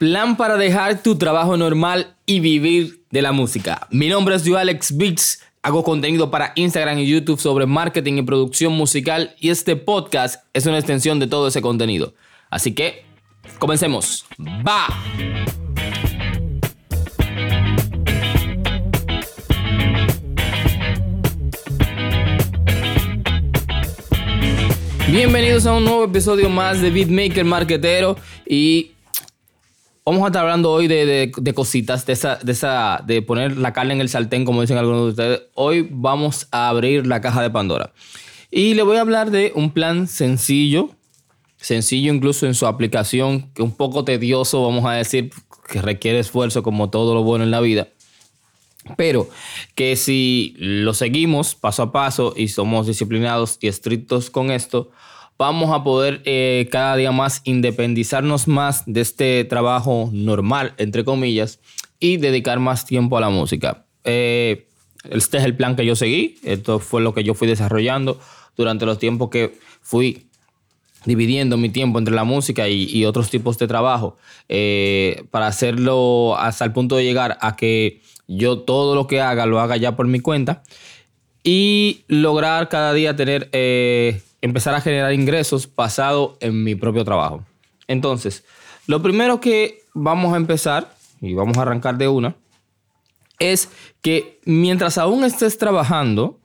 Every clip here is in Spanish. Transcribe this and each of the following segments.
Plan para dejar tu trabajo normal y vivir de la música. Mi nombre es Alex Beats. Hago contenido para Instagram y YouTube sobre marketing y producción musical y este podcast es una extensión de todo ese contenido. Así que, comencemos. ¡Va! Bienvenidos a un nuevo episodio más de Beatmaker Marketero y vamos a estar hablando hoy de, cositas, de esa, de esa, de poner la carne en el sartén, como dicen algunos de ustedes. Hoy vamos a abrir la caja de Pandora. Y le voy a hablar de un plan sencillo, sencillo incluso en su aplicación, que un poco tedioso, vamos a decir, que requiere esfuerzo como todo lo bueno en la vida. Pero que si lo seguimos paso a paso y somos disciplinados y estrictos con esto, vamos a poder eh, cada día más independizarnos más de este trabajo normal, entre comillas, y dedicar más tiempo a la música. Eh, este es el plan que yo seguí, esto fue lo que yo fui desarrollando durante los tiempos que fui dividiendo mi tiempo entre la música y, otros tipos de trabajo eh, para hacerlo hasta el punto de llegar a que yo todo lo que haga lo haga ya por mi cuenta y lograr cada día tener, empezar a generar ingresos basado en mi propio trabajo. Entonces, lo primero que vamos a empezar, y vamos a arrancar de una, es que mientras aún estés trabajando,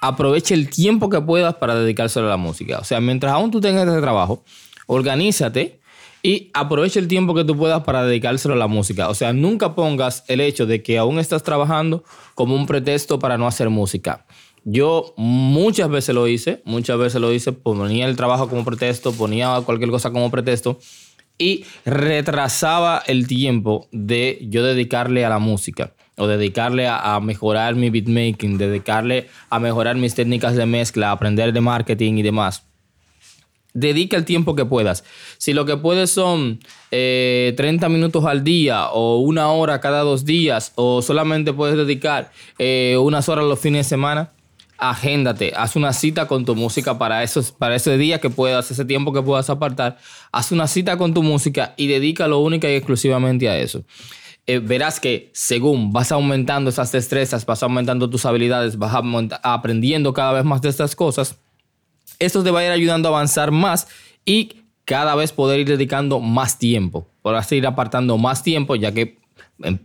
aproveche el tiempo que puedas para dedicárselo a la música. O sea, mientras aún tú tengas ese trabajo, organízate y aprovecha el tiempo que tú puedas para dedicárselo a la música. O sea, nunca pongas el hecho de que aún estás trabajando como un pretexto para no hacer música. Yo muchas veces lo hice, muchas veces lo hice, ponía el trabajo como pretexto, ponía cualquier cosa como pretexto y retrasaba el tiempo de yo dedicarle a la música o dedicarle a, mejorar mi beatmaking, dedicarle a mejorar mis técnicas de mezcla, aprender de marketing y demás dedica el tiempo que puedas. Si lo que puedes son 30 eh, minutos al día o una hora cada dos días o solamente puedes dedicar eh, unas horas los fines de semana, agéndate, haz una cita con tu música para, esos, para ese día que puedas, ese tiempo que puedas apartar, haz una cita con tu música y dedícalo única y exclusivamente a eso. Eh, verás que según vas aumentando esas destrezas, vas aumentando tus habilidades, vas aprendiendo cada vez más de estas cosas, esto te va a ir ayudando a avanzar más y cada vez poder ir dedicando más tiempo. Podrás ir apartando más tiempo, ya que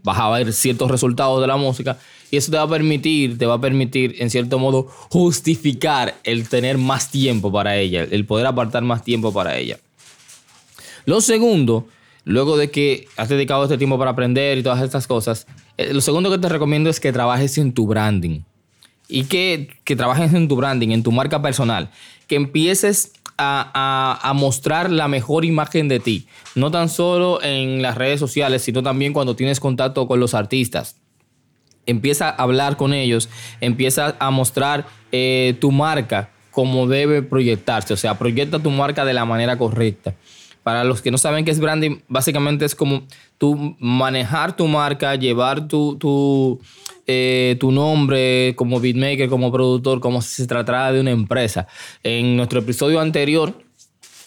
vas a ver ciertos resultados de la música y eso te va a permitir, te va a permitir en cierto modo justificar el tener más tiempo para ella, el poder apartar más tiempo para ella. Lo segundo, luego de que has dedicado este tiempo para aprender y todas estas cosas, eh, lo segundo que te recomiendo es que trabajes en tu branding y que, que trabajes en tu branding, en tu marca personal que empieces a, mostrar la mejor imagen de ti, no tan solo en las redes sociales, sino también cuando tienes contacto con los artistas. Empieza a hablar con ellos, empieza a mostrar eh, tu marca como debe proyectarse, o sea, proyecta tu marca de la manera correcta. Para los que no saben qué es branding, básicamente es como tú manejar tu marca, llevar tu, tu, eh, tu nombre como beatmaker, como productor, como si se tratara de una empresa. En nuestro episodio anterior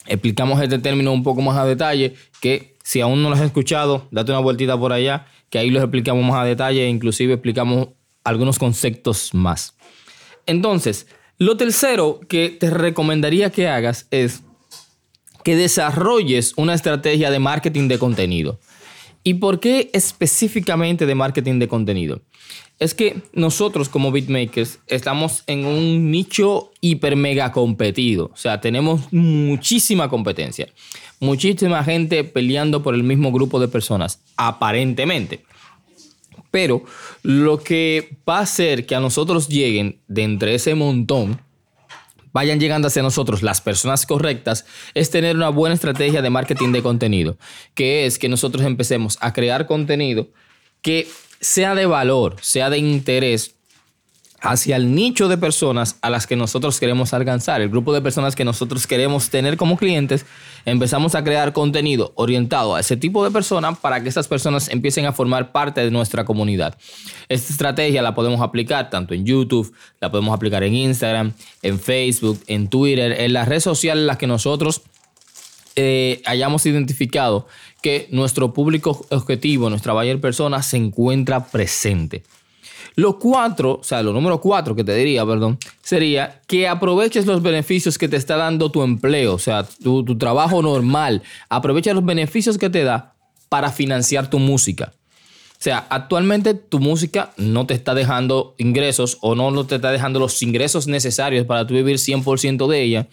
explicamos este término un poco más a detalle, que si aún no lo has escuchado, date una vueltita por allá, que ahí lo explicamos más a detalle e inclusive explicamos algunos conceptos más. Entonces, lo tercero que te recomendaría que hagas es que desarrolles una estrategia de marketing de contenido. ¿Y por qué específicamente de marketing de contenido? Es que nosotros como beatmakers estamos en un nicho hiper mega competido. O sea, tenemos muchísima competencia. Muchísima gente peleando por el mismo grupo de personas, aparentemente. Pero lo que va a hacer que a nosotros lleguen de entre ese montón vayan llegando hacia nosotros las personas correctas, es tener una buena estrategia de marketing de contenido, que es que nosotros empecemos a crear contenido que sea de valor, sea de interés hacia el nicho de personas a las que nosotros queremos alcanzar, el grupo de personas que nosotros queremos tener como clientes, empezamos a crear contenido orientado a ese tipo de personas para que esas personas empiecen a formar parte de nuestra comunidad. Esta estrategia la podemos aplicar tanto en YouTube, la podemos aplicar en Instagram, en Facebook, en Twitter, en las redes sociales en las que nosotros eh, hayamos identificado que nuestro público objetivo, nuestra buyer persona, se encuentra presente. Lo cuatro, o sea, lo número cuatro que te diría, perdón, sería que aproveches los beneficios que te está dando tu empleo, o sea, tu, trabajo normal. Aprovecha los beneficios que te da para financiar tu música. O sea, actualmente tu música no te está dejando ingresos o no te está dejando los ingresos necesarios para tu vivir 100% de ella.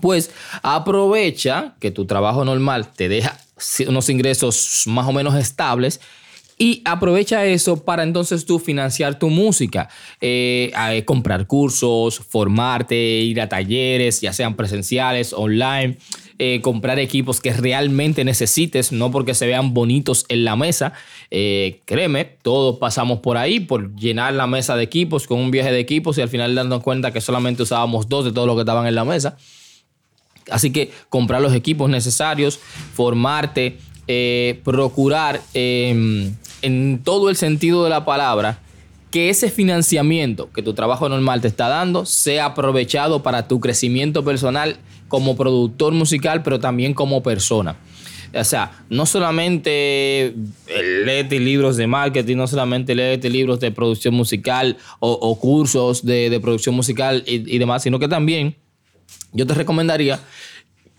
Pues aprovecha que tu trabajo normal te deja unos ingresos más o menos estables y aprovecha eso para entonces tú financiar tu música, eh, comprar cursos, formarte, ir a talleres, ya sean presenciales, online, eh, comprar equipos que realmente necesites, no porque se vean bonitos en la mesa. Eh, créeme, todos pasamos por ahí, por llenar la mesa de equipos con un viaje de equipos y al final dando cuenta que solamente usábamos dos de todos los que estaban en la mesa. Así que comprar los equipos necesarios, formarte, procurar em, en todo el sentido de la palabra, que ese financiamiento que tu trabajo normal te está dando sea aprovechado para tu crecimiento personal como productor musical, pero también como persona. O sea, no solamente léete libros de marketing, no solamente léete libros de producción musical o, cursos de, producción musical y, y demás, sino que también yo te recomendaría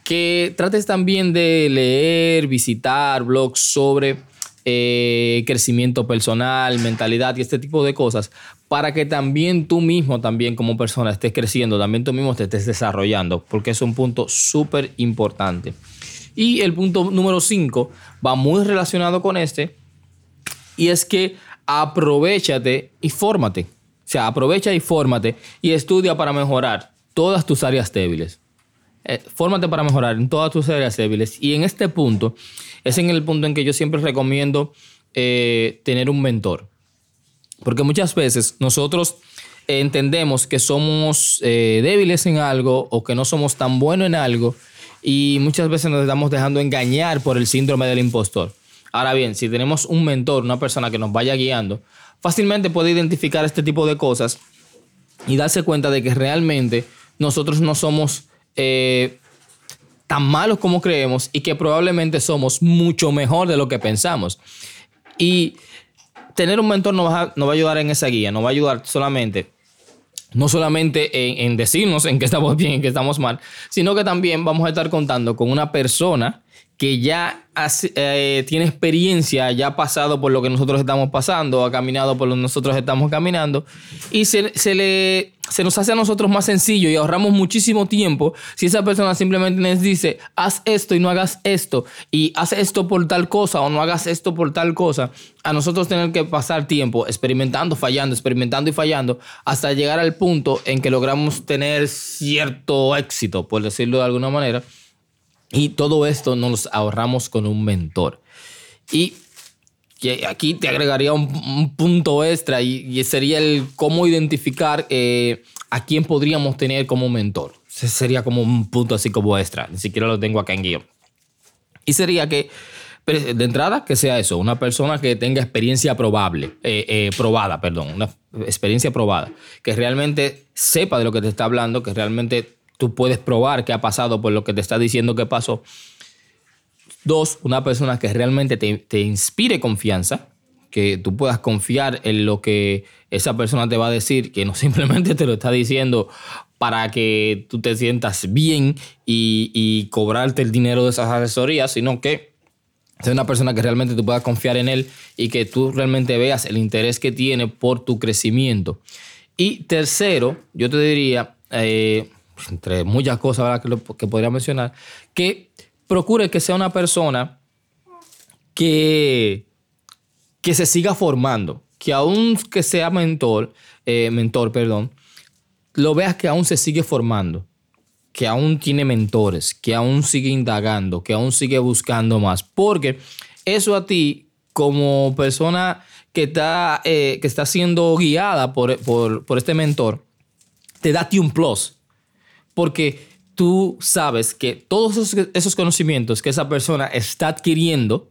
que trates también de leer, visitar blogs sobre eh, crecimiento personal, mentalidad y este tipo de cosas, para que también tú mismo, también como persona, estés creciendo, también tú mismo te estés desarrollando, porque es un punto súper importante. Y el punto número 5 va muy relacionado con este, y es que aprovechate y fórmate. O sea, aprovecha y fórmate y estudia para mejorar todas tus áreas débiles. Eh, fórmate para mejorar en todas tus áreas débiles. Y en este punto, es en el punto en que yo siempre recomiendo eh, tener un mentor. Porque muchas veces nosotros entendemos que somos eh, débiles en algo o que no somos tan buenos en algo y muchas veces nos estamos dejando engañar por el síndrome del impostor. Ahora bien, si tenemos un mentor, una persona que nos vaya guiando, fácilmente puede identificar este tipo de cosas y darse cuenta de que realmente nosotros no somos eh, tan malos como creemos y que probablemente somos mucho mejor de lo que pensamos. Y tener un mentor nos va, a, ayudar en esa guía, nos va a ayudar solamente no solamente en, decirnos en qué estamos bien, en qué estamos mal, sino que también vamos a estar contando con una persona que ya eh, tiene experiencia, ya ha pasado por lo que nosotros estamos pasando, ha caminado por lo que nosotros estamos caminando, y se, le, se nos hace a nosotros más sencillo y ahorramos muchísimo tiempo si esa persona simplemente nos dice, haz esto y no hagas esto, y haz esto por tal cosa o no hagas esto por tal cosa, a nosotros tener que pasar tiempo experimentando, fallando, experimentando y fallando, hasta llegar al punto en que logramos tener cierto éxito, por decirlo de alguna manera y todo esto nos ahorramos con un mentor. Y aquí te agregaría un, punto extra y, sería el cómo identificar eh, a quién podríamos tener como mentor. Ese sería como un punto así como extra. Ni siquiera lo tengo acá en guion. Y sería que, de entrada, que sea eso, una persona que tenga experiencia probable, eh, eh, probada, perdón, una experiencia probada, que realmente sepa de lo que te está hablando, que realmente tú puedes probar que ha pasado por lo que te está diciendo que pasó. Dos, una persona que realmente te, inspire confianza, que tú puedas confiar en lo que esa persona te va a decir, que no simplemente te lo está diciendo para que tú te sientas bien y, y cobrarte el dinero de esas asesorías, sino que sea una persona que realmente tú puedas confiar en él y que tú realmente veas el interés que tiene por tu crecimiento. Y tercero, yo te diría, eh, entre muchas cosas que, podría mencionar, que procure que sea una persona que, que se siga formando, que aún que sea mentor, eh, mentor, perdón, lo veas que aún se sigue formando, que aún tiene mentores, que aún sigue indagando, que aún sigue buscando más, porque eso a ti como persona que está, eh, que está siendo guiada por, por este mentor, te da un plus porque tú sabes que todos esos, conocimientos que esa persona está adquiriendo,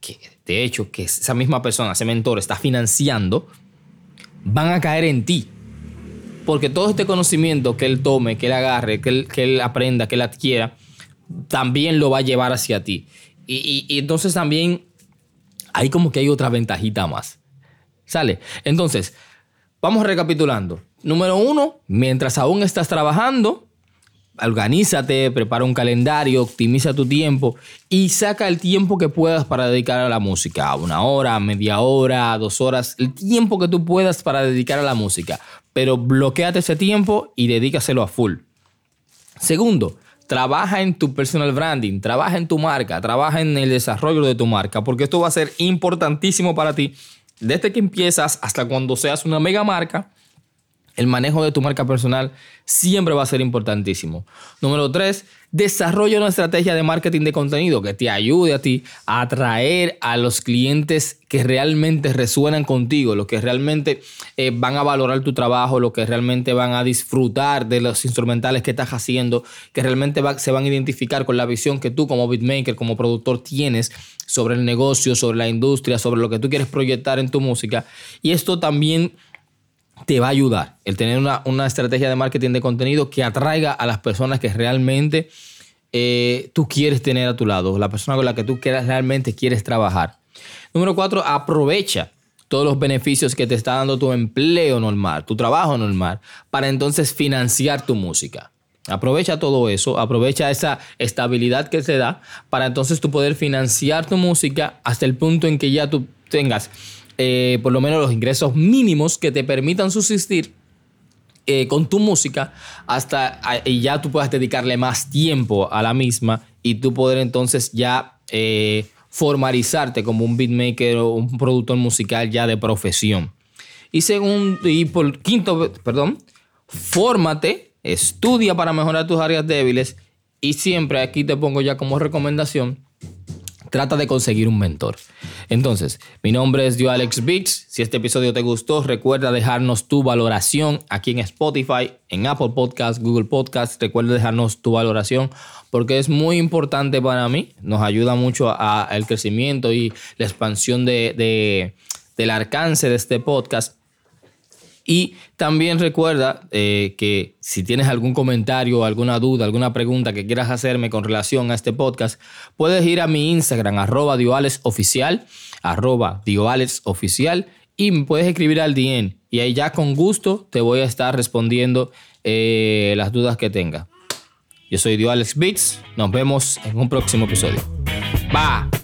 que de hecho que esa misma persona, ese mentor está financiando, van a caer en ti. Porque todo este conocimiento que él tome, que él agarre, que él, que él aprenda, que él adquiera, también lo va a llevar hacia ti. Y, y entonces también hay como que hay otra ventajita más. ¿Sale? Entonces, vamos recapitulando. Número uno, mientras aún estás trabajando, organízate, prepara un calendario, optimiza tu tiempo y saca el tiempo que puedas para dedicar a la música. Una hora, media hora, dos horas, el tiempo que tú puedas para dedicar a la música. Pero bloqueate ese tiempo y dedícaselo a full. Segundo, trabaja en tu personal branding, trabaja en tu marca, trabaja en el desarrollo de tu marca, porque esto va a ser importantísimo para ti desde que empiezas hasta cuando seas una mega marca el manejo de tu marca personal siempre va a ser importantísimo. Número tres, desarrolla una estrategia de marketing de contenido que te ayude a ti a atraer a los clientes que realmente resuenan contigo, los que realmente eh, van a valorar tu trabajo, los que realmente van a disfrutar de los instrumentales que estás haciendo, que realmente se van a identificar con la visión que tú como beatmaker, como productor tienes sobre el negocio, sobre la industria, sobre lo que tú quieres proyectar en tu música. Y esto también te va a ayudar el tener una, estrategia de marketing de contenido que atraiga a las personas que realmente eh, tú quieres tener a tu lado, la persona con la que tú quieras, realmente quieres trabajar. Número cuatro, aprovecha todos los beneficios que te está dando tu empleo normal, tu trabajo normal, para entonces financiar tu música. Aprovecha todo eso, aprovecha esa estabilidad que te da para entonces tú poder financiar tu música hasta el punto en que ya tú tengas eh, por lo menos los ingresos mínimos que te permitan subsistir eh, con tu música hasta y ya tú puedas dedicarle más tiempo a la misma y tú poder entonces ya eh, formalizarte como un beatmaker o un productor musical ya de profesión. Y segundo, y por quinto, perdón, fórmate, estudia para mejorar tus áreas débiles y siempre aquí te pongo ya como recomendación trata de conseguir un mentor. Entonces, mi nombre es Yo Alex Beats. Si este episodio te gustó, recuerda dejarnos tu valoración aquí en Spotify, en Apple Podcasts, Google Podcasts. Recuerda dejarnos tu valoración porque es muy importante para mí. Nos ayuda mucho al crecimiento y la expansión de, del alcance de este podcast. Y también recuerda eh, que si tienes algún comentario, alguna duda, alguna pregunta que quieras hacerme con relación a este podcast, puedes ir a mi Instagram, arroba dioalesoficial, arroba dioalesoficial, y me puedes escribir al DM. Y ahí ya con gusto te voy a estar respondiendo eh, las dudas que tenga. Yo soy Dio Alex Beats. Nos vemos en un próximo episodio. Bye.